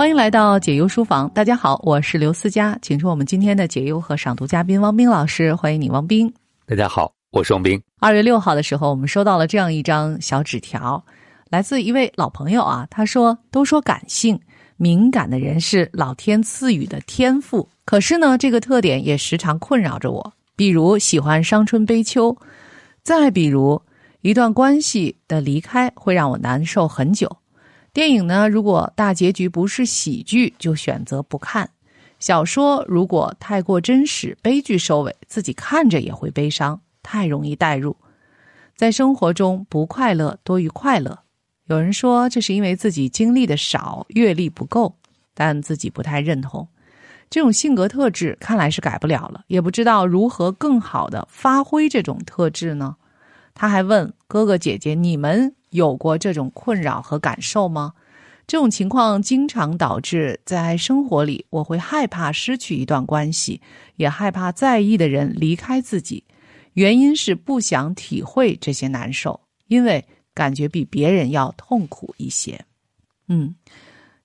欢迎来到解忧书房，大家好，我是刘思佳，请出我们今天的解忧和赏读嘉宾汪冰老师，欢迎你，汪冰。大家好，我是汪冰。二月六号的时候，我们收到了这样一张小纸条，来自一位老朋友啊，他说：“都说感性敏感的人是老天赐予的天赋，可是呢，这个特点也时常困扰着我，比如喜欢伤春悲秋，再比如一段关系的离开会让我难受很久。”电影呢，如果大结局不是喜剧，就选择不看；小说如果太过真实，悲剧收尾，自己看着也会悲伤，太容易代入。在生活中，不快乐多于快乐。有人说这是因为自己经历的少，阅历不够，但自己不太认同。这种性格特质看来是改不了了，也不知道如何更好的发挥这种特质呢？他还问哥哥姐姐：“你们？”有过这种困扰和感受吗？这种情况经常导致在生活里，我会害怕失去一段关系，也害怕在意的人离开自己。原因是不想体会这些难受，因为感觉比别人要痛苦一些。嗯，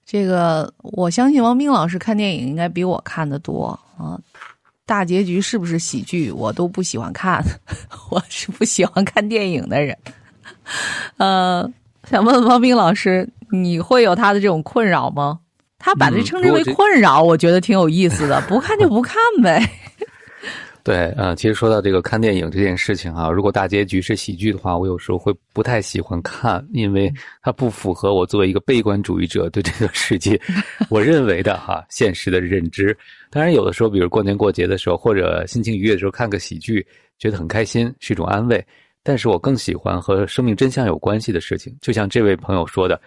这个我相信王斌老师看电影应该比我看的多啊。大结局是不是喜剧，我都不喜欢看，我是不喜欢看电影的人。呃，想问问王斌老师，你会有他的这种困扰吗？他把这称之为困扰，我觉得挺有意思的。不看就不看呗。对，嗯，其实说到这个看电影这件事情啊，如果大结局是喜剧的话，我有时候会不太喜欢看，因为它不符合我作为一个悲观主义者对这个世界 我认为的哈 现实的认知。当然，有的时候，比如过年过节的时候，或者心情愉悦的时候，看个喜剧，觉得很开心，是一种安慰。但是我更喜欢和生命真相有关系的事情，就像这位朋友说的，“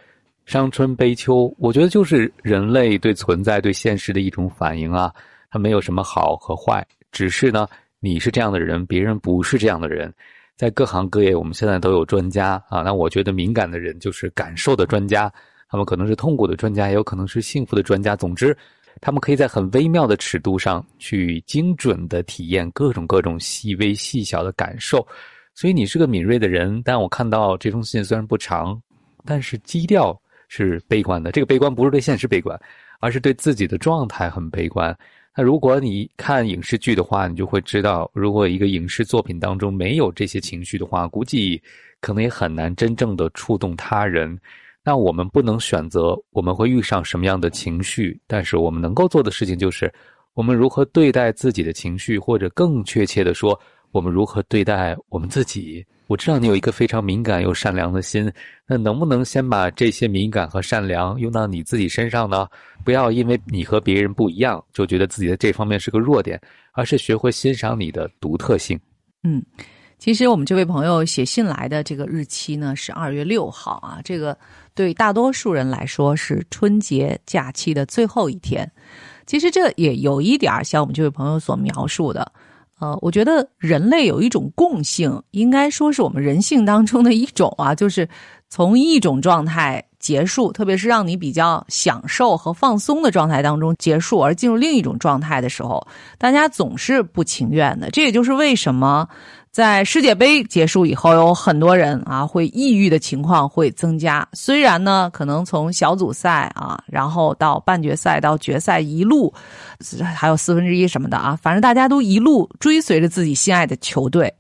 伤春悲秋”，我觉得就是人类对存在、对现实的一种反应啊。它没有什么好和坏，只是呢，你是这样的人，别人不是这样的人。在各行各业，我们现在都有专家啊。那我觉得敏感的人就是感受的专家，他们可能是痛苦的专家，也有可能是幸福的专家。总之，他们可以在很微妙的尺度上去精准的体验各种各种细微细小的感受。所以你是个敏锐的人，但我看到这封信虽然不长，但是基调是悲观的。这个悲观不是对现实悲观，而是对自己的状态很悲观。那如果你看影视剧的话，你就会知道，如果一个影视作品当中没有这些情绪的话，估计可能也很难真正的触动他人。那我们不能选择我们会遇上什么样的情绪，但是我们能够做的事情就是，我们如何对待自己的情绪，或者更确切的说。我们如何对待我们自己？我知道你有一个非常敏感又善良的心，那能不能先把这些敏感和善良用到你自己身上呢？不要因为你和别人不一样，就觉得自己在这方面是个弱点，而是学会欣赏你的独特性。嗯，其实我们这位朋友写信来的这个日期呢是二月六号啊，这个对大多数人来说是春节假期的最后一天。其实这也有一点像我们这位朋友所描述的。呃，我觉得人类有一种共性，应该说是我们人性当中的一种啊，就是从一种状态结束，特别是让你比较享受和放松的状态当中结束，而进入另一种状态的时候，大家总是不情愿的。这也就是为什么。在世界杯结束以后，有很多人啊会抑郁的情况会增加。虽然呢，可能从小组赛啊，然后到半决赛到决赛一路，还有四分之一什么的啊，反正大家都一路追随着自己心爱的球队。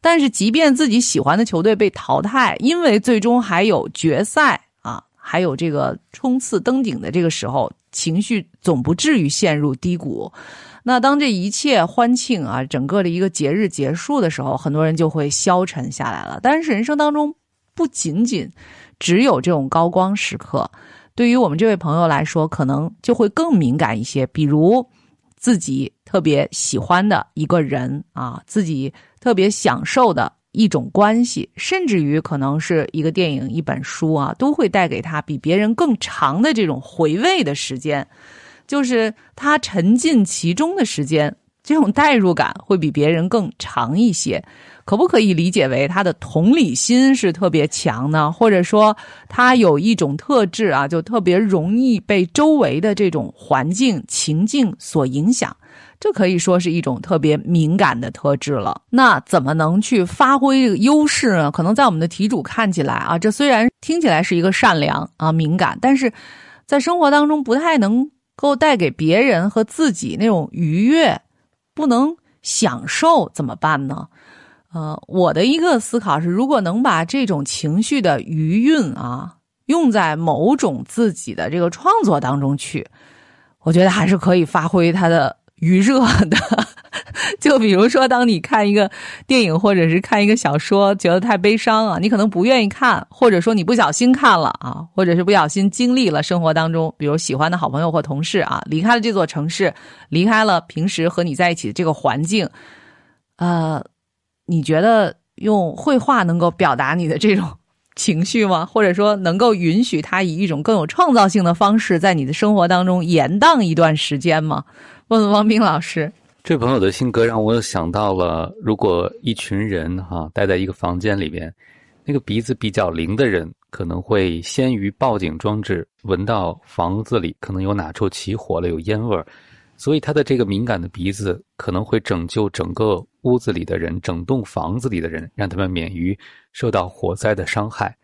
但是，即便自己喜欢的球队被淘汰，因为最终还有决赛啊，还有这个冲刺登顶的这个时候，情绪总不至于陷入低谷。那当这一切欢庆啊，整个的一个节日结束的时候，很多人就会消沉下来了。但是人生当中不仅仅只有这种高光时刻，对于我们这位朋友来说，可能就会更敏感一些。比如自己特别喜欢的一个人啊，自己特别享受的一种关系，甚至于可能是一个电影、一本书啊，都会带给他比别人更长的这种回味的时间。就是他沉浸其中的时间，这种代入感会比别人更长一些。可不可以理解为他的同理心是特别强呢？或者说他有一种特质啊，就特别容易被周围的这种环境情境所影响？这可以说是一种特别敏感的特质了。那怎么能去发挥这个优势呢？可能在我们的题主看起来啊，这虽然听起来是一个善良啊敏感，但是。在生活当中不太能够带给别人和自己那种愉悦，不能享受怎么办呢？呃，我的一个思考是，如果能把这种情绪的余韵啊，用在某种自己的这个创作当中去，我觉得还是可以发挥它的余热的。就比如说，当你看一个电影或者是看一个小说，觉得太悲伤啊，你可能不愿意看，或者说你不小心看了啊，或者是不小心经历了生活当中，比如喜欢的好朋友或同事啊，离开了这座城市，离开了平时和你在一起的这个环境，呃，你觉得用绘画能够表达你的这种情绪吗？或者说能够允许他以一种更有创造性的方式在你的生活当中延宕一段时间吗？问问汪冰老师。这朋友的性格让我想到了，如果一群人哈待在一个房间里边，那个鼻子比较灵的人可能会先于报警装置闻到房子里可能有哪处起火了，有烟味儿，所以他的这个敏感的鼻子可能会拯救整个屋子里的人，整栋房子里的人，让他们免于受到火灾的伤害。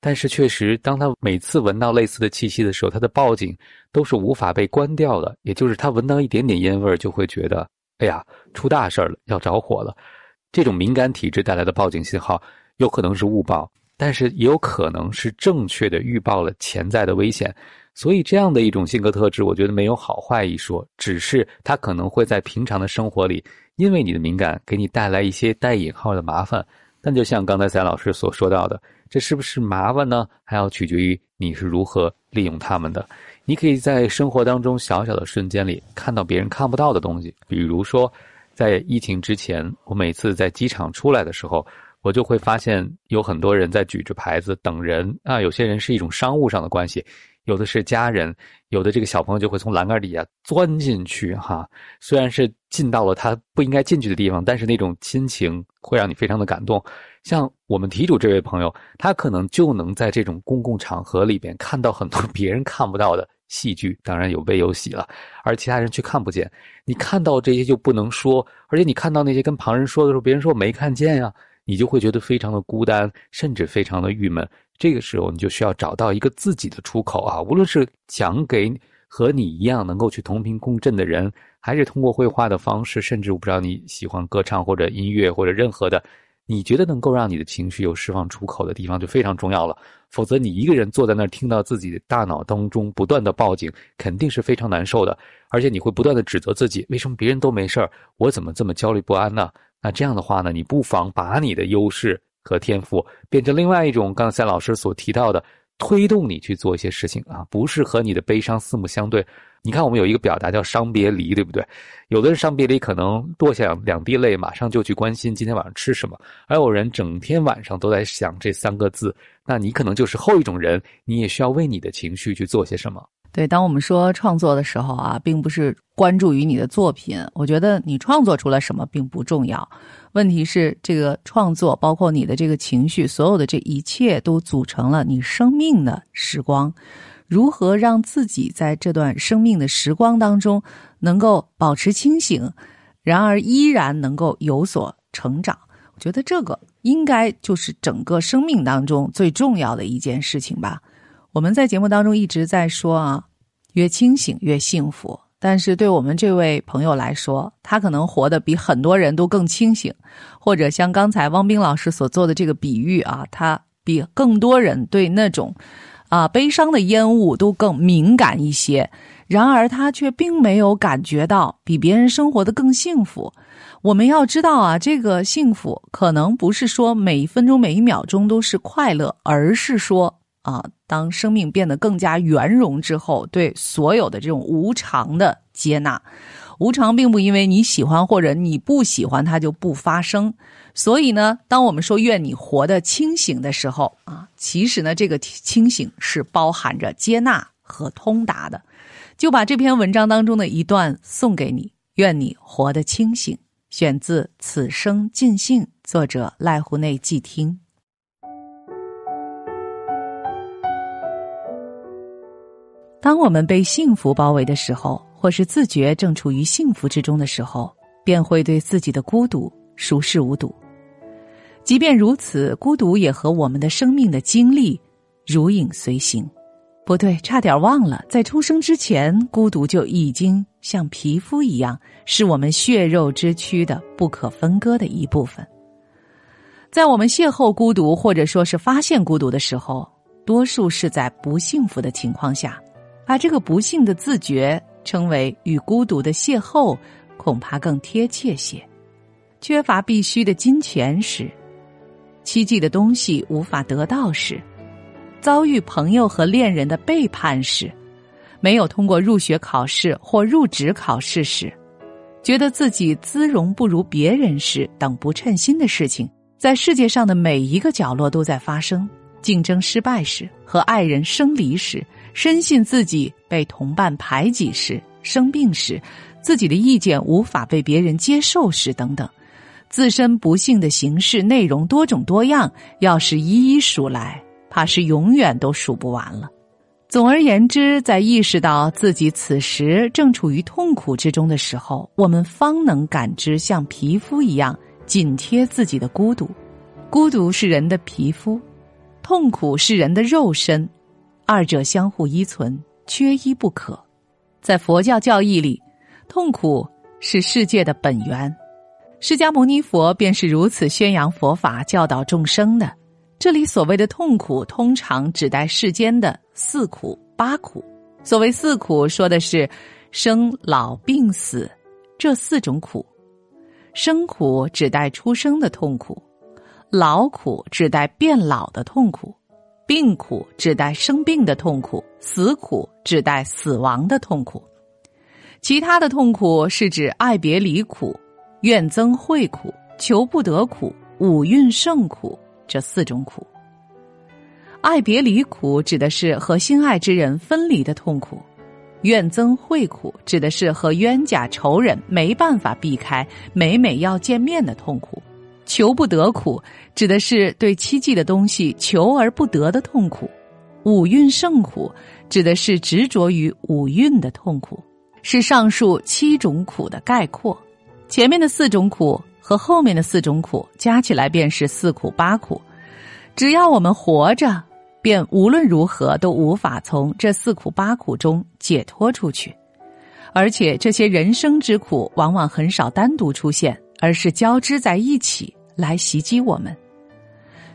但是确实，当他每次闻到类似的气息的时候，他的报警都是无法被关掉的，也就是他闻到一点点烟味儿就会觉得。哎呀，出大事了，要着火了！这种敏感体质带来的报警信号，有可能是误报，但是也有可能是正确的预报了潜在的危险。所以，这样的一种性格特质，我觉得没有好坏一说，只是他可能会在平常的生活里，因为你的敏感，给你带来一些带引号的麻烦。但就像刚才赛老师所说到的，这是不是麻烦呢？还要取决于你是如何利用他们的。你可以在生活当中小小的瞬间里看到别人看不到的东西，比如说，在疫情之前，我每次在机场出来的时候，我就会发现有很多人在举着牌子等人啊。有些人是一种商务上的关系，有的是家人，有的这个小朋友就会从栏杆底下钻进去哈。虽然是进到了他不应该进去的地方，但是那种亲情会让你非常的感动。像我们题主这位朋友，他可能就能在这种公共场合里边看到很多 别人看不到的戏剧，当然有悲有喜了，而其他人却看不见。你看到这些就不能说，而且你看到那些跟旁人说的时候，别人说没看见呀，你就会觉得非常的孤单，甚至非常的郁闷。这个时候，你就需要找到一个自己的出口啊，无论是讲给和你一样能够去同频共振的人，还是通过绘画的方式，甚至我不知道你喜欢歌唱或者音乐或者任何的。你觉得能够让你的情绪有释放出口的地方就非常重要了，否则你一个人坐在那儿听到自己的大脑当中不断的报警，肯定是非常难受的，而且你会不断的指责自己，为什么别人都没事儿，我怎么这么焦虑不安呢？那这样的话呢，你不妨把你的优势和天赋变成另外一种刚才老师所提到的，推动你去做一些事情啊，不是和你的悲伤四目相对。你看，我们有一个表达叫“伤别离”，对不对？有的人伤别离可能落下两滴泪，马上就去关心今天晚上吃什么；而有人整天晚上都在想这三个字。那你可能就是后一种人，你也需要为你的情绪去做些什么。对，当我们说创作的时候啊，并不是关注于你的作品。我觉得你创作出来什么并不重要，问题是这个创作，包括你的这个情绪，所有的这一切都组成了你生命的时光。如何让自己在这段生命的时光当中能够保持清醒，然而依然能够有所成长？我觉得这个应该就是整个生命当中最重要的一件事情吧。我们在节目当中一直在说啊，越清醒越幸福。但是对我们这位朋友来说，他可能活得比很多人都更清醒，或者像刚才汪冰老师所做的这个比喻啊，他比更多人对那种。啊，悲伤的烟雾都更敏感一些，然而他却并没有感觉到比别人生活的更幸福。我们要知道啊，这个幸福可能不是说每一分钟每一秒钟都是快乐，而是说啊，当生命变得更加圆融之后，对所有的这种无常的接纳。无常并不因为你喜欢或者你不喜欢它就不发生。所以呢，当我们说愿你活得清醒的时候啊，其实呢，这个清醒是包含着接纳和通达的。就把这篇文章当中的一段送给你：愿你活得清醒。选自《此生尽兴》，作者濑户内寂听。当我们被幸福包围的时候，或是自觉正处于幸福之中的时候，便会对自己的孤独熟视无睹。即便如此，孤独也和我们的生命的经历如影随形。不对，差点忘了，在出生之前，孤独就已经像皮肤一样，是我们血肉之躯的不可分割的一部分。在我们邂逅孤独，或者说是发现孤独的时候，多数是在不幸福的情况下，把这个不幸的自觉称为与孤独的邂逅，恐怕更贴切些。缺乏必须的金钱时，希冀的东西无法得到时。遭遇朋友和恋人的背叛时，没有通过入学考试或入职考试时，觉得自己姿容不如别人时等不称心的事情，在世界上的每一个角落都在发生。竞争失败时，和爱人生离时，深信自己被同伴排挤时，生病时，自己的意见无法被别人接受时，等等，自身不幸的形式内容多种多样，要是一一数来。怕是永远都数不完了。总而言之，在意识到自己此时正处于痛苦之中的时候，我们方能感知像皮肤一样紧贴自己的孤独。孤独是人的皮肤，痛苦是人的肉身，二者相互依存，缺一不可。在佛教教义里，痛苦是世界的本源，释迦牟尼佛便是如此宣扬佛法、教导众生的。这里所谓的痛苦，通常指代世间的四苦八苦。所谓四苦，说的是生老病死这四种苦。生苦指代出生的痛苦，老苦指代变老的痛苦，病苦指代生病的痛苦，死苦指代死亡的痛苦。其他的痛苦是指爱别离苦、怨憎会苦、求不得苦、五蕴盛苦。这四种苦，爱别离苦指的是和心爱之人分离的痛苦；怨憎会苦指的是和冤家仇人没办法避开，每每要见面的痛苦；求不得苦指的是对期冀的东西求而不得的痛苦；五蕴盛苦指的是执着于五蕴的痛苦，是上述七种苦的概括。前面的四种苦。和后面的四种苦加起来便是四苦八苦，只要我们活着，便无论如何都无法从这四苦八苦中解脱出去。而且这些人生之苦往往很少单独出现，而是交织在一起来袭击我们。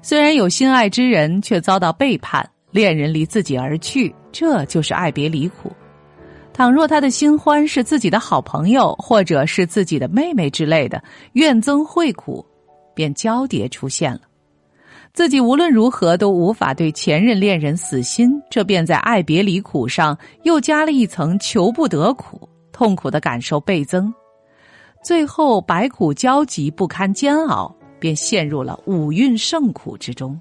虽然有心爱之人，却遭到背叛，恋人离自己而去，这就是爱别离苦。倘若他的新欢是自己的好朋友，或者是自己的妹妹之类的，怨憎会苦，便交叠出现了。自己无论如何都无法对前任恋人死心，这便在爱别离苦上又加了一层求不得苦，痛苦的感受倍增，最后百苦交集不堪煎熬，便陷入了五蕴盛苦之中。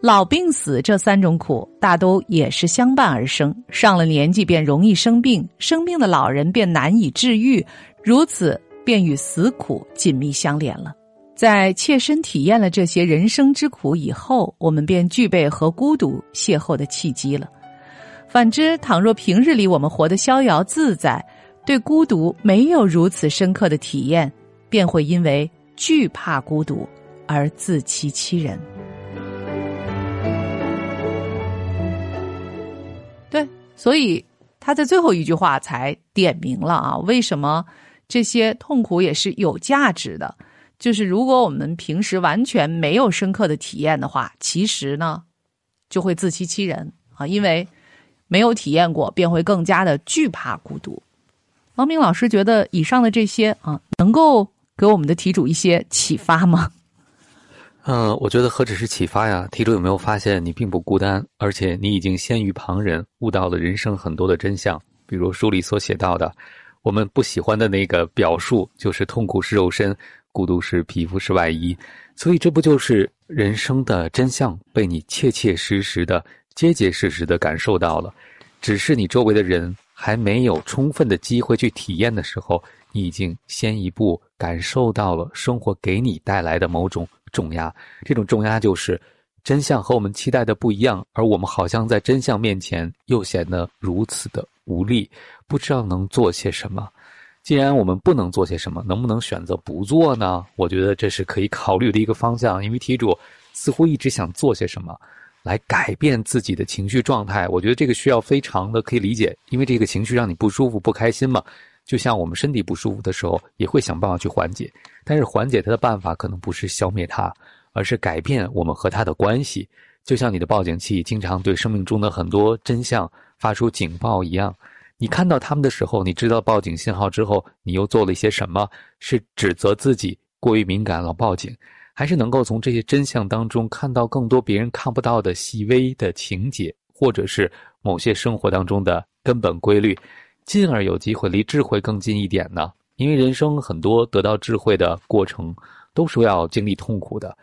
老病死这三种苦，大都也是相伴而生。上了年纪便容易生病，生病的老人便难以治愈，如此便与死苦紧密相连了。在切身体验了这些人生之苦以后，我们便具备和孤独邂逅的契机了。反之，倘若平日里我们活得逍遥自在，对孤独没有如此深刻的体验，便会因为惧怕孤独而自欺欺人。对所以他在最后一句话才点明了啊，为什么这些痛苦也是有价值的？就是如果我们平时完全没有深刻的体验的话，其实呢就会自欺欺人啊，因为没有体验过，便会更加的惧怕孤独。王明老师觉得以上的这些啊，能够给我们的题主一些启发吗？嗯，我觉得何止是启发呀！题主有没有发现你并不孤单，而且你已经先于旁人悟到了人生很多的真相？比如书里所写到的，我们不喜欢的那个表述就是痛苦是肉身，孤独是皮肤是外衣。所以这不就是人生的真相被你切切实实的、结结实实的感受到了？只是你周围的人还没有充分的机会去体验的时候，你已经先一步感受到了生活给你带来的某种。重压，这种重压就是真相和我们期待的不一样，而我们好像在真相面前又显得如此的无力，不知道能做些什么。既然我们不能做些什么，能不能选择不做呢？我觉得这是可以考虑的一个方向，因为题主似乎一直想做些什么，来改变自己的情绪状态。我觉得这个需要非常的可以理解，因为这个情绪让你不舒服、不开心嘛。就像我们身体不舒服的时候，也会想办法去缓解，但是缓解它的办法可能不是消灭它，而是改变我们和它的关系。就像你的报警器经常对生命中的很多真相发出警报一样，你看到他们的时候，你知道报警信号之后，你又做了一些什么？是指责自己过于敏感了报警，还是能够从这些真相当中看到更多别人看不到的细微的情节，或者是某些生活当中的根本规律？进而有机会离智慧更近一点呢？因为人生很多得到智慧的过程，都是要经历痛苦的。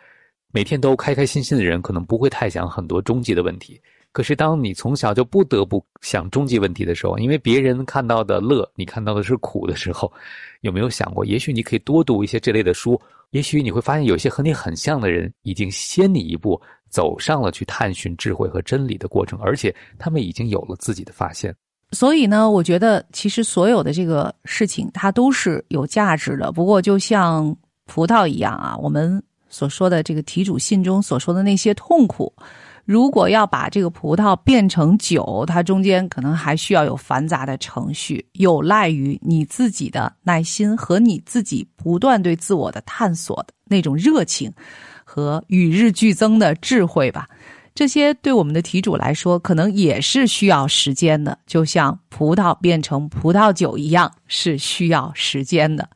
每天都开开心心的人，可能不会太想很多终极的问题。可是，当你从小就不得不想终极问题的时候，因为别人看到的乐，你看到的是苦的时候，有没有想过，也许你可以多读一些这类的书？也许你会发现，有些和你很像的人，已经先你一步走上了去探寻智慧和真理的过程，而且他们已经有了自己的发现。所以呢，我觉得其实所有的这个事情，它都是有价值的。不过，就像葡萄一样啊，我们所说的这个题主信中所说的那些痛苦，如果要把这个葡萄变成酒，它中间可能还需要有繁杂的程序，有赖于你自己的耐心和你自己不断对自我的探索的那种热情和与日俱增的智慧吧。这些对我们的题主来说，可能也是需要时间的，就像葡萄变成葡萄酒一样，是需要时间的。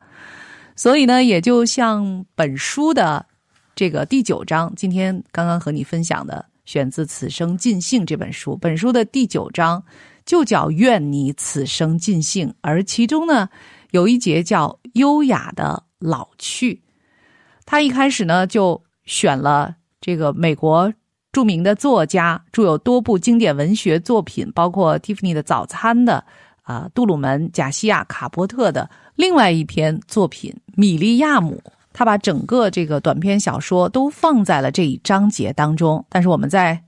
所以呢，也就像本书的这个第九章，今天刚刚和你分享的，选自《此生尽兴》这本书。本书的第九章就叫“愿你此生尽兴”，而其中呢，有一节叫“优雅的老去”。他一开始呢，就选了这个美国。著名的作家，著有多部经典文学作品，包括《蒂芙尼的早餐》的啊，杜鲁门·贾西亚·卡波特的另外一篇作品《米利亚姆》，他把整个这个短篇小说都放在了这一章节当中。但是我们在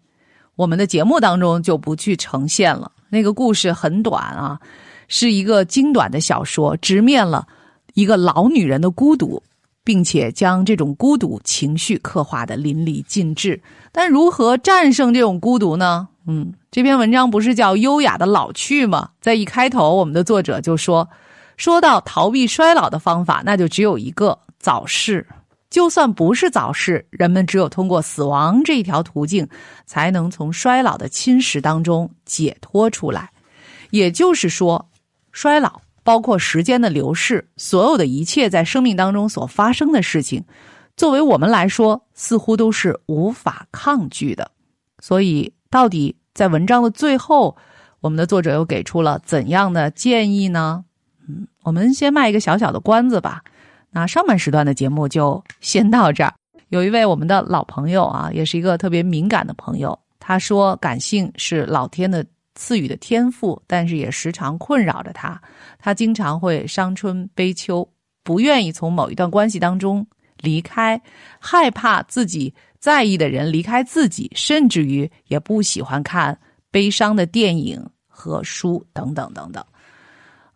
我们的节目当中就不去呈现了。那个故事很短啊，是一个精短的小说，直面了一个老女人的孤独。并且将这种孤独情绪刻画的淋漓尽致，但如何战胜这种孤独呢？嗯，这篇文章不是叫《优雅的老去》吗？在一开头，我们的作者就说，说到逃避衰老的方法，那就只有一个早逝。就算不是早逝，人们只有通过死亡这一条途径，才能从衰老的侵蚀当中解脱出来。也就是说，衰老。包括时间的流逝，所有的一切在生命当中所发生的事情，作为我们来说，似乎都是无法抗拒的。所以，到底在文章的最后，我们的作者又给出了怎样的建议呢？嗯，我们先卖一个小小的关子吧。那上半时段的节目就先到这儿。有一位我们的老朋友啊，也是一个特别敏感的朋友，他说：“感性是老天的。”赐予的天赋，但是也时常困扰着他。他经常会伤春悲秋，不愿意从某一段关系当中离开，害怕自己在意的人离开自己，甚至于也不喜欢看悲伤的电影和书等等等等。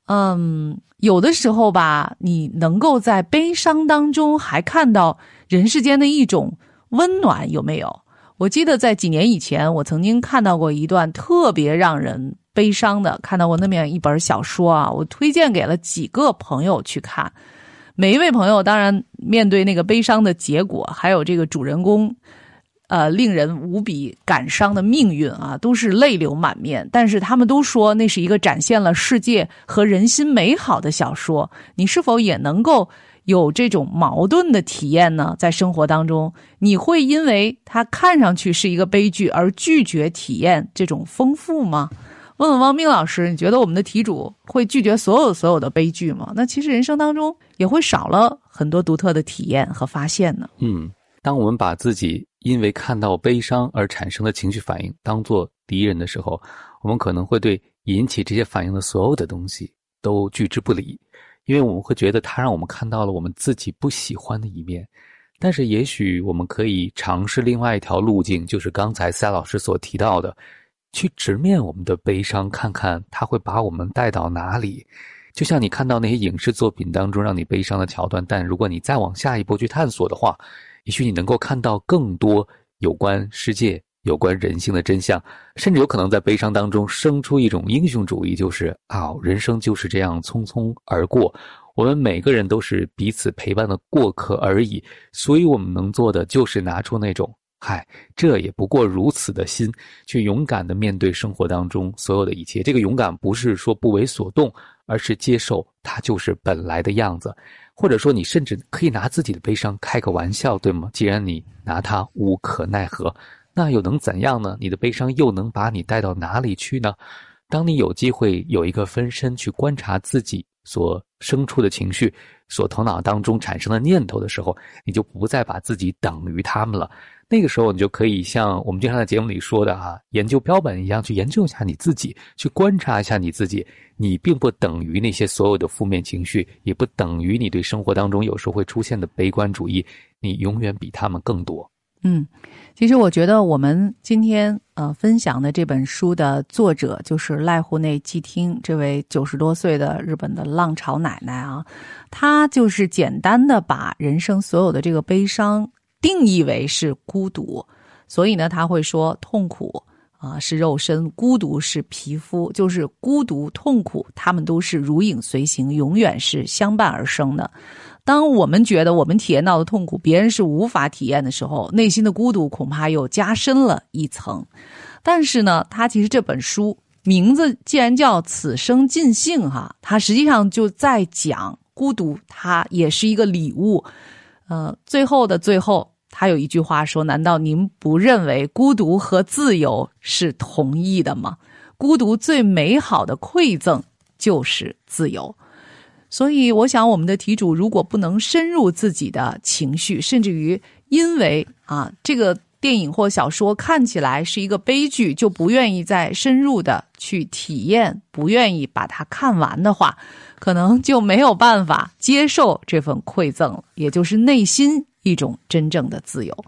嗯，有的时候吧，你能够在悲伤当中还看到人世间的一种温暖，有没有？我记得在几年以前，我曾经看到过一段特别让人悲伤的，看到过那么一本小说啊，我推荐给了几个朋友去看。每一位朋友当然面对那个悲伤的结果，还有这个主人公，呃，令人无比感伤的命运啊，都是泪流满面。但是他们都说那是一个展现了世界和人心美好的小说。你是否也能够？有这种矛盾的体验呢，在生活当中，你会因为它看上去是一个悲剧而拒绝体验这种丰富吗？问问汪冰老师，你觉得我们的题主会拒绝所有所有的悲剧吗？那其实人生当中也会少了很多独特的体验和发现呢。嗯，当我们把自己因为看到悲伤而产生的情绪反应当做敌人的时候，我们可能会对引起这些反应的所有的东西都拒之不理。因为我们会觉得它让我们看到了我们自己不喜欢的一面，但是也许我们可以尝试另外一条路径，就是刚才赛老师所提到的，去直面我们的悲伤，看看它会把我们带到哪里。就像你看到那些影视作品当中让你悲伤的桥段，但如果你再往下一步去探索的话，也许你能够看到更多有关世界有关人性的真相，甚至有可能在悲伤当中生出一种英雄主义，就是啊，人生就是这样匆匆而过，我们每个人都是彼此陪伴的过客而已，所以我们能做的就是拿出那种“嗨，这也不过如此”的心，去勇敢的面对生活当中所有的一切。这个勇敢不是说不为所动，而是接受它就是本来的样子，或者说你甚至可以拿自己的悲伤开个玩笑，对吗？既然你拿它无可奈何。那又能怎样呢？你的悲伤又能把你带到哪里去呢？当你有机会有一个分身去观察自己所生出的情绪，所头脑当中产生的念头的时候，你就不再把自己等于他们了。那个时候，你就可以像我们经常在节目里说的啊，研究标本一样，去研究一下你自己，去观察一下你自己。你并不等于那些所有的负面情绪，也不等于你对生活当中有时候会出现的悲观主义。你永远比他们更多。嗯，其实我觉得我们今天呃分享的这本书的作者就是濑户内纪听这位九十多岁的日本的浪潮奶奶啊，她就是简单的把人生所有的这个悲伤定义为是孤独，所以呢，他会说痛苦啊是肉身，孤独是皮肤，就是孤独痛苦，他们都是如影随形，永远是相伴而生的。当我们觉得我们体验到的痛苦，别人是无法体验的时候，内心的孤独恐怕又加深了一层。但是呢，他其实这本书名字既然叫《此生尽兴》哈，他实际上就在讲孤独，它也是一个礼物。呃，最后的最后，他有一句话说：“难道您不认为孤独和自由是同义的吗？孤独最美好的馈赠就是自由。”所以，我想，我们的题主如果不能深入自己的情绪，甚至于因为啊这个电影或小说看起来是一个悲剧，就不愿意再深入的去体验，不愿意把它看完的话，可能就没有办法接受这份馈赠了，也就是内心一种真正的自由。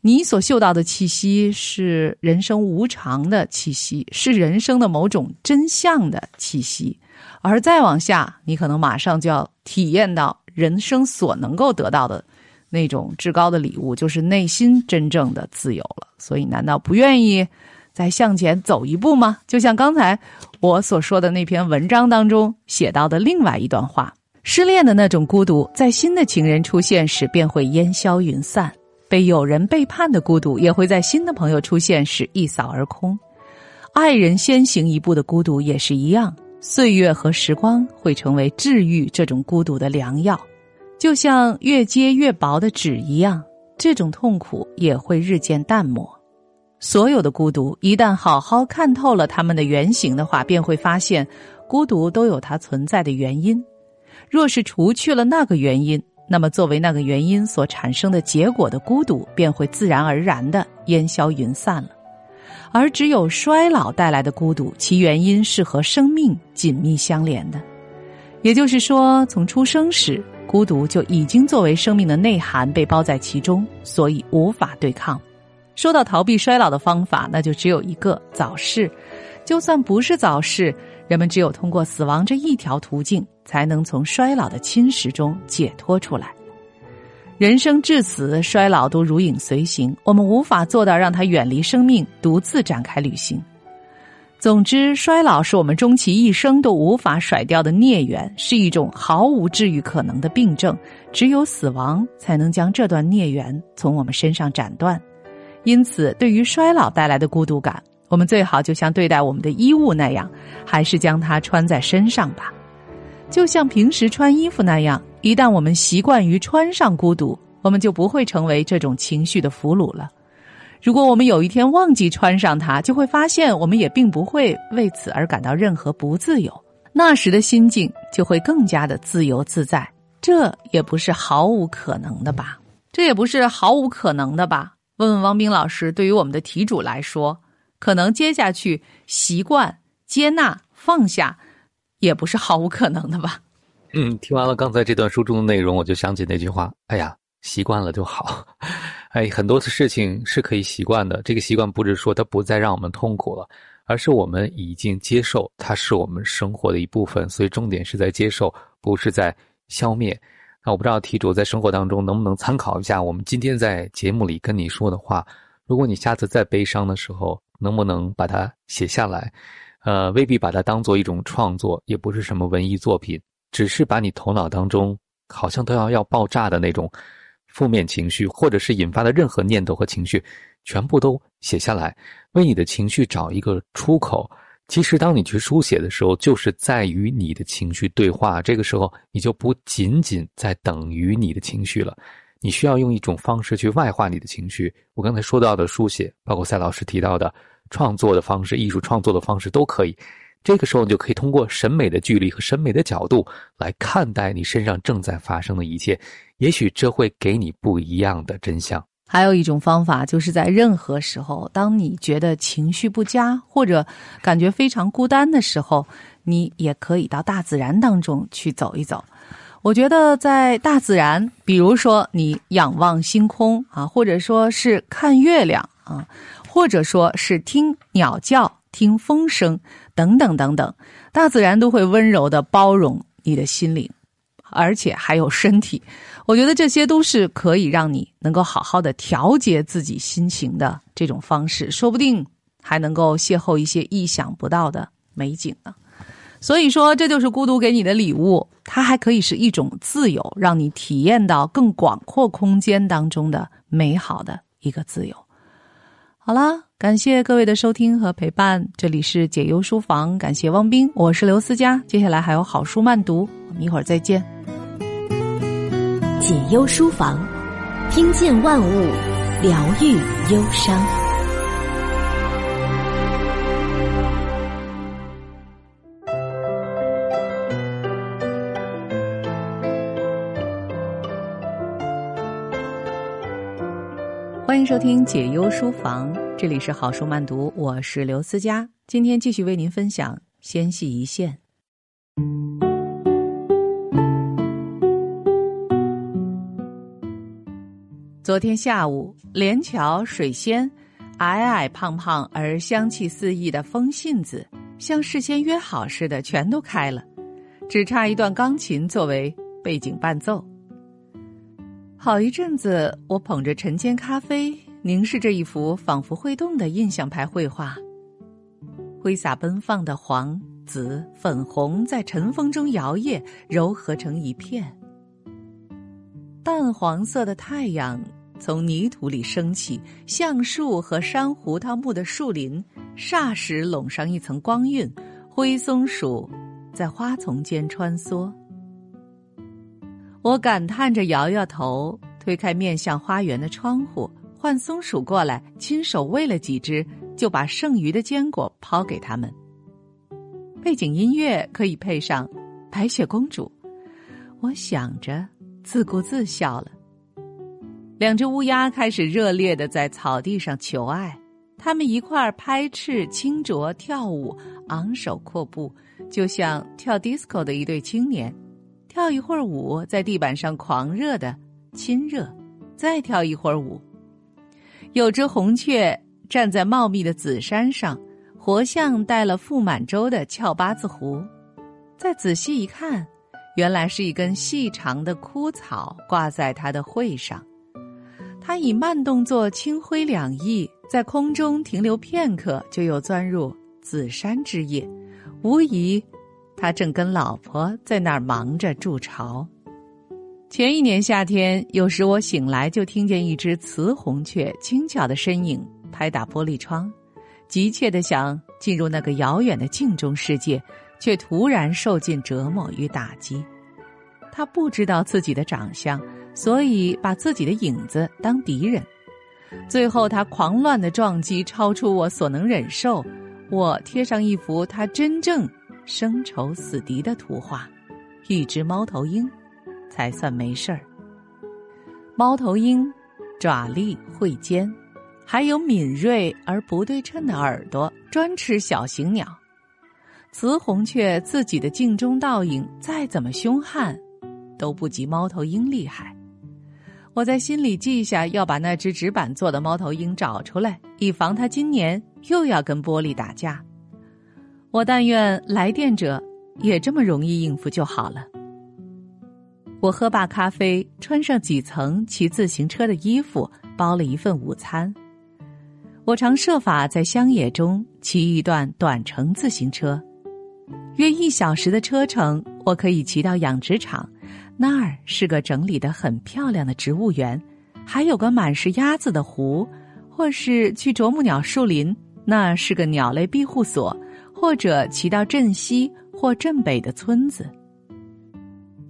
你所嗅到的气息是人生无常的气息，是人生的某种真相的气息。而再往下，你可能马上就要体验到人生所能够得到的那种至高的礼物，就是内心真正的自由了。所以，难道不愿意再向前走一步吗？就像刚才我所说的那篇文章当中写到的另外一段话：失恋的那种孤独，在新的情人出现时便会烟消云散；被友人背叛的孤独，也会在新的朋友出现时一扫而空。爱人先行一步的孤独也是一样。岁月和时光会成为治愈这种孤独的良药，就像越揭越薄的纸一样，这种痛苦也会日渐淡漠。所有的孤独，一旦好好看透了它们的原型的话，便会发现，孤独都有它存在的原因。若是除去了那个原因，那么作为那个原因所产生的结果的孤独，便会自然而然的烟消云散了。而只有衰老带来的孤独，其原因是和生命紧密相连的。也就是说，从出生时，孤独就已经作为生命的内涵被包在其中，所以无法对抗。说到逃避衰老的方法，那就只有一个：早逝。就算不是早逝，人们只有通过死亡这一条途径，才能从衰老的侵蚀中解脱出来。人生至此，衰老都如影随形。我们无法做到让它远离生命，独自展开旅行。总之，衰老是我们终其一生都无法甩掉的孽缘，是一种毫无治愈可能的病症。只有死亡才能将这段孽缘从我们身上斩断。因此，对于衰老带来的孤独感，我们最好就像对待我们的衣物那样，还是将它穿在身上吧，就像平时穿衣服那样。一旦我们习惯于穿上孤独，我们就不会成为这种情绪的俘虏了。如果我们有一天忘记穿上它，就会发现我们也并不会为此而感到任何不自由。那时的心境就会更加的自由自在。这也不是毫无可能的吧？这也不是毫无可能的吧？问问汪冰老师，对于我们的题主来说，可能接下去习惯、接纳、放下，也不是毫无可能的吧？嗯，听完了刚才这段书中的内容，我就想起那句话：“哎呀，习惯了就好。”哎，很多的事情是可以习惯的。这个习惯不是说它不再让我们痛苦了，而是我们已经接受它是我们生活的一部分。所以重点是在接受，不是在消灭。那我不知道题主在生活当中能不能参考一下我们今天在节目里跟你说的话。如果你下次再悲伤的时候，能不能把它写下来？呃，未必把它当做一种创作，也不是什么文艺作品，只是把你头脑当中好像都要要爆炸的那种负面情绪，或者是引发的任何念头和情绪，全部都写下来，为你的情绪找一个出口。其实，当你去书写的时候，就是在与你的情绪对话。这个时候，你就不仅仅在等于你的情绪了，你需要用一种方式去外化你的情绪。我刚才说到的书写，包括赛老师提到的创作的方式、艺术创作的方式都可以。这个时候，你就可以通过审美的距离和审美的角度来看待你身上正在发生的一切。也许这会给你不一样的真相。还有一种方法，就是在任何时候，当你觉得情绪不佳或者感觉非常孤单的时候，你也可以到大自然当中去走一走。我觉得在大自然，比如说你仰望星空啊，或者说是看月亮啊，或者说是听鸟叫、听风声等等等等，大自然都会温柔的包容你的心灵。而且还有身体，我觉得这些都是可以让你能够好好的调节自己心情的这种方式，说不定还能够邂逅一些意想不到的美景呢。所以说，这就是孤独给你的礼物，它还可以是一种自由，让你体验到更广阔空间当中的美好的一个自由。好了，感谢各位的收听和陪伴，这里是解忧书房，感谢汪斌，我是刘思佳，接下来还有好书慢读，我们一会儿再见。解忧书房，听见万物，疗愈忧伤。欢迎收听解忧书房，这里是好书慢读，我是刘思佳，今天继续为您分享《纤细一线》。昨天下午，连桥水仙，矮矮胖胖而香气四溢的风信子，像事先约好似的，全都开了，只差一段钢琴作为背景伴奏。好一阵子，我捧着晨间咖啡，凝视这一幅仿佛会动的印象派绘画，挥洒奔放的黄、紫、粉红在晨风中摇曳，柔合成一片。淡黄色的太阳从泥土里升起，橡树和山胡桃木的树林霎时笼上一层光晕。灰松鼠在花丛间穿梭。我感叹着，摇摇头，推开面向花园的窗户，换松鼠过来，亲手喂了几只，就把剩余的坚果抛给他们。背景音乐可以配上《白雪公主》，我想着。自顾自笑了。两只乌鸦开始热烈的在草地上求爱，它们一块儿拍翅、轻啄、跳舞、昂首阔步，就像跳 disco 的一对青年。跳一会儿舞，在地板上狂热的亲热，再跳一会儿舞。有只红雀站在茂密的紫山上，活像戴了覆满洲的翘八字胡。再仔细一看。原来是一根细长的枯草挂在它的喙上，它以慢动作轻挥两翼，在空中停留片刻，就又钻入紫山之叶。无疑，他正跟老婆在那儿忙着筑巢。前一年夏天，有时我醒来就听见一只雌红雀轻巧的身影拍打玻璃窗，急切的想进入那个遥远的镜中世界。却突然受尽折磨与打击，他不知道自己的长相，所以把自己的影子当敌人。最后，他狂乱的撞击超出我所能忍受，我贴上一幅他真正生仇死敌的图画，一只猫头鹰，才算没事儿。猫头鹰，爪利喙尖，还有敏锐而不对称的耳朵，专吃小型鸟。雌红雀自己的镜中倒影再怎么凶悍，都不及猫头鹰厉害。我在心里记下，要把那只纸板做的猫头鹰找出来，以防它今年又要跟玻璃打架。我但愿来电者也这么容易应付就好了。我喝罢咖啡，穿上几层骑自行车的衣服，包了一份午餐。我常设法在乡野中骑一段短程自行车，约一小时的车程，我可以骑到养殖场，那儿是个整理的很漂亮的植物园，还有个满是鸭子的湖，或是去啄木鸟树林，那是个鸟类庇护所，或者骑到镇西或镇北的村子。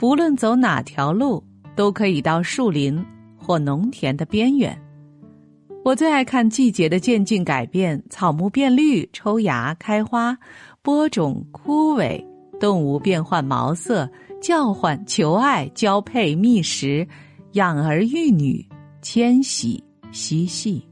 不论走哪条路，都可以到树林或农田的边缘。我最爱看季节的渐进改变，草木变绿、抽芽、开花，播种、枯萎，动物变换毛色、叫唤、求爱、交配、觅食、养儿育女、迁徙、嬉戏。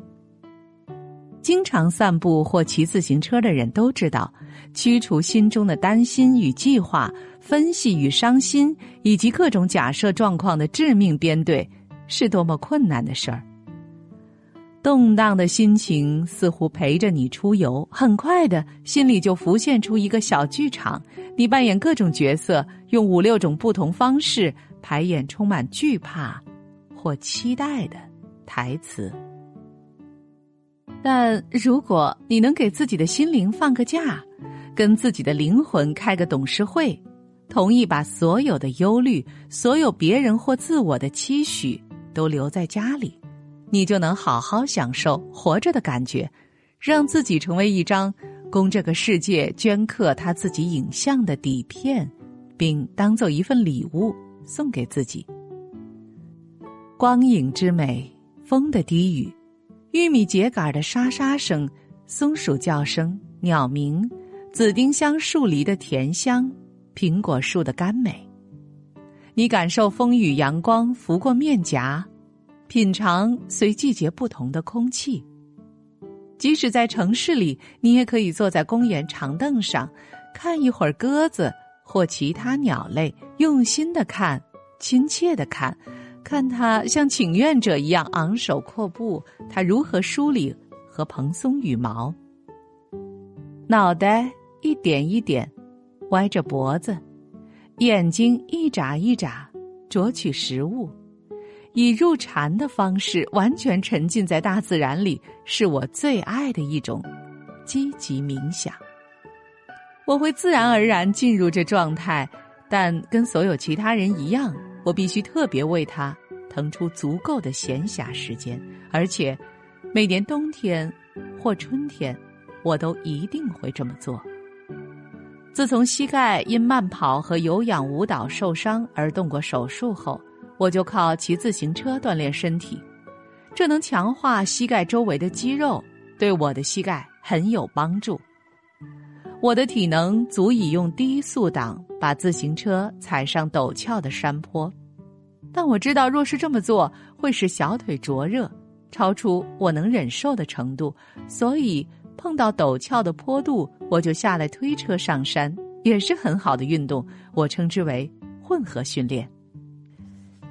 经常散步或骑自行车的人都知道，驱除心中的担心与计划、分析与伤心，以及各种假设状况的致命编队，是多么困难的事儿。动荡的心情似乎陪着你出游，很快的，心里就浮现出一个小剧场，你扮演各种角色，用五六种不同方式排演充满惧怕或期待的台词。但如果你能给自己的心灵放个假，跟自己的灵魂开个董事会，同意把所有的忧虑、所有别人或自我的期许都留在家里。你就能好好享受活着的感觉，让自己成为一张供这个世界镌刻他自己影像的底片，并当做一份礼物送给自己。光影之美，风的低语，玉米秸秆的沙沙声，松鼠叫声，鸟鸣，紫丁香树篱的甜香，苹果树的甘美。你感受风雨阳光拂过面颊。品尝随季节不同的空气，即使在城市里，你也可以坐在公园长凳上，看一会儿鸽子或其他鸟类，用心的看，亲切的看，看它像请愿者一样昂首阔步，它如何梳理和蓬松羽毛，脑袋一点一点，歪着脖子，眼睛一眨一眨，啄取食物。以入禅的方式完全沉浸在大自然里，是我最爱的一种积极冥想。我会自然而然进入这状态，但跟所有其他人一样，我必须特别为它腾出足够的闲暇时间，而且每年冬天或春天，我都一定会这么做。自从膝盖因慢跑和有氧舞蹈受伤而动过手术后。我就靠骑自行车锻炼身体，这能强化膝盖周围的肌肉，对我的膝盖很有帮助。我的体能足以用低速档把自行车踩上陡峭的山坡，但我知道若是这么做会使小腿灼热，超出我能忍受的程度，所以碰到陡峭的坡度，我就下来推车上山，也是很好的运动。我称之为混合训练。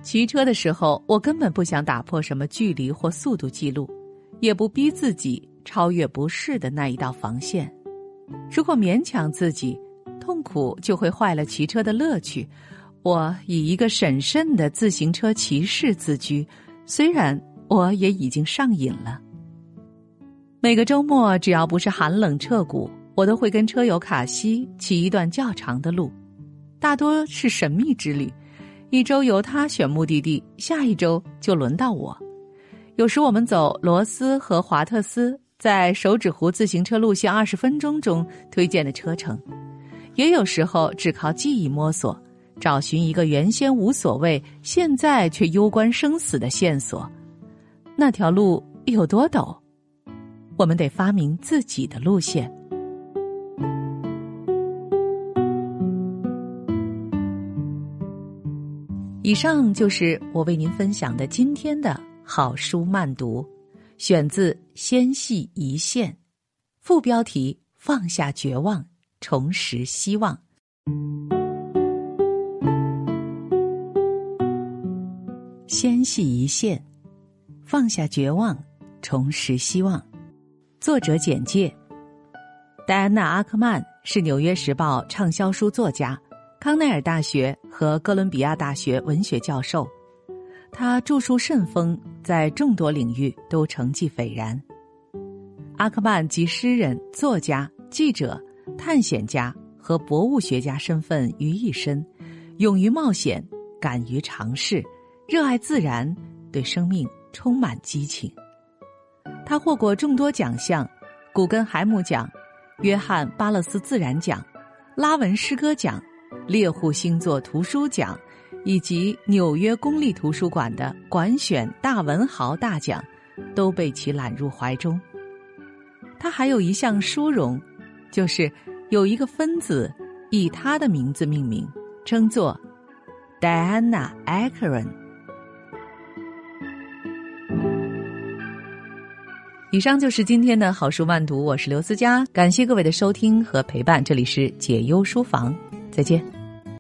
骑车的时候，我根本不想打破什么距离或速度记录，也不逼自己超越不适的那一道防线。如果勉强自己，痛苦就会坏了骑车的乐趣。我以一个审慎的自行车骑士自居，虽然我也已经上瘾了。每个周末，只要不是寒冷彻骨，我都会跟车友卡西骑一段较长的路，大多是神秘之旅。一周由他选目的地，下一周就轮到我。有时我们走罗斯和华特斯在手指湖自行车路线二十分钟中推荐的车程，也有时候只靠记忆摸索，找寻一个原先无所谓，现在却攸关生死的线索。那条路有多陡，我们得发明自己的路线。以上就是我为您分享的今天的好书慢读，选自《纤细一线》，副标题：放下绝望，重拾希望。纤细一线，放下绝望，重拾希望。作者简介：戴安娜·阿克曼是《纽约时报》畅销书作家。康奈尔大学和哥伦比亚大学文学教授，他著述甚丰，在众多领域都成绩斐然。阿克曼集诗人、作家、记者、探险家和博物学家身份于一身，勇于冒险，敢于尝试，热爱自然，对生命充满激情。他获过众多奖项：古根海姆奖、约翰巴勒斯自然奖、拉文诗歌奖、猎户星座图书奖，以及纽约公立图书馆的馆选大文豪大奖，都被其揽入怀中。他还有一项殊荣，就是有一个分子以他的名字命名，称作 Diana Ackern。以上就是今天的好书慢读，我是刘思佳，感谢各位的收听和陪伴，这里是解忧书房，再见。